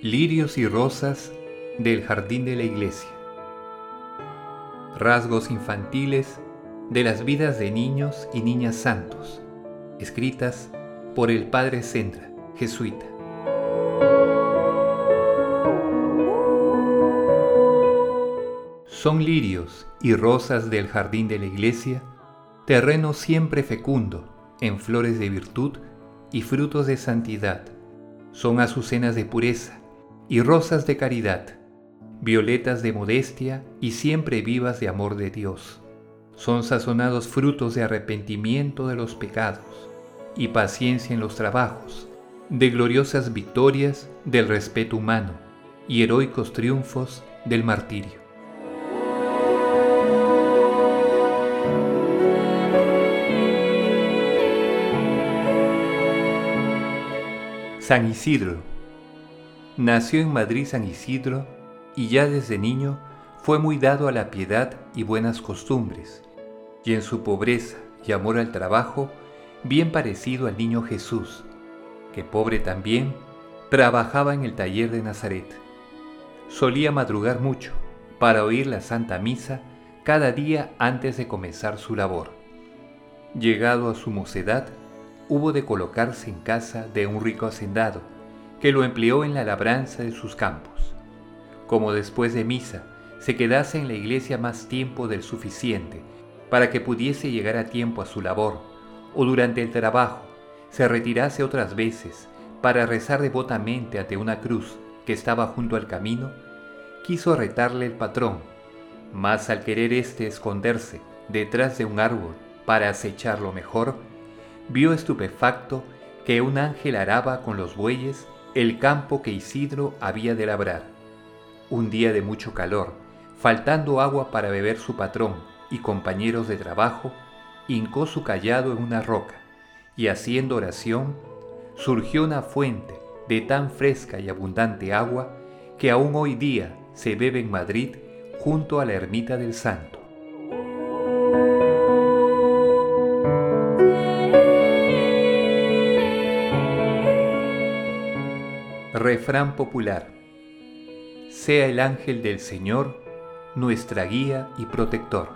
lirios y rosas del jardín de la iglesia. Rasgos infantiles de las vidas de niños y niñas santos, escritas por el padre Sendra, jesuita. Son lirios y rosas del jardín de la iglesia, terreno siempre fecundo en flores de virtud y frutos de santidad. Son azucenas de pureza y rosas de caridad, violetas de modestia y siempre vivas de amor de Dios. Son sazonados frutos de arrepentimiento de los pecados y paciencia en los trabajos, de gloriosas victorias del respeto humano y heroicos triunfos del martirio. San Isidro. Nació en Madrid San Isidro y ya desde niño fue muy dado a la piedad y buenas costumbres, y en su pobreza y amor al trabajo, bien parecido al niño Jesús, que pobre también, trabajaba en el taller de Nazaret. Solía madrugar mucho para oír la Santa Misa cada día antes de comenzar su labor. Llegado a su mocedad, hubo de colocarse en casa de un rico hacendado, que lo empleó en la labranza de sus campos. Como después de misa se quedase en la iglesia más tiempo del suficiente para que pudiese llegar a tiempo a su labor, o durante el trabajo se retirase otras veces para rezar devotamente ante una cruz que estaba junto al camino, quiso retarle el patrón, mas al querer éste esconderse detrás de un árbol para acecharlo mejor, vio estupefacto que un ángel araba con los bueyes el campo que Isidro había de labrar. Un día de mucho calor, faltando agua para beber su patrón y compañeros de trabajo, hincó su callado en una roca y haciendo oración, surgió una fuente de tan fresca y abundante agua que aún hoy día se bebe en Madrid junto a la ermita del Santo. Refrán popular. Sea el ángel del Señor nuestra guía y protector.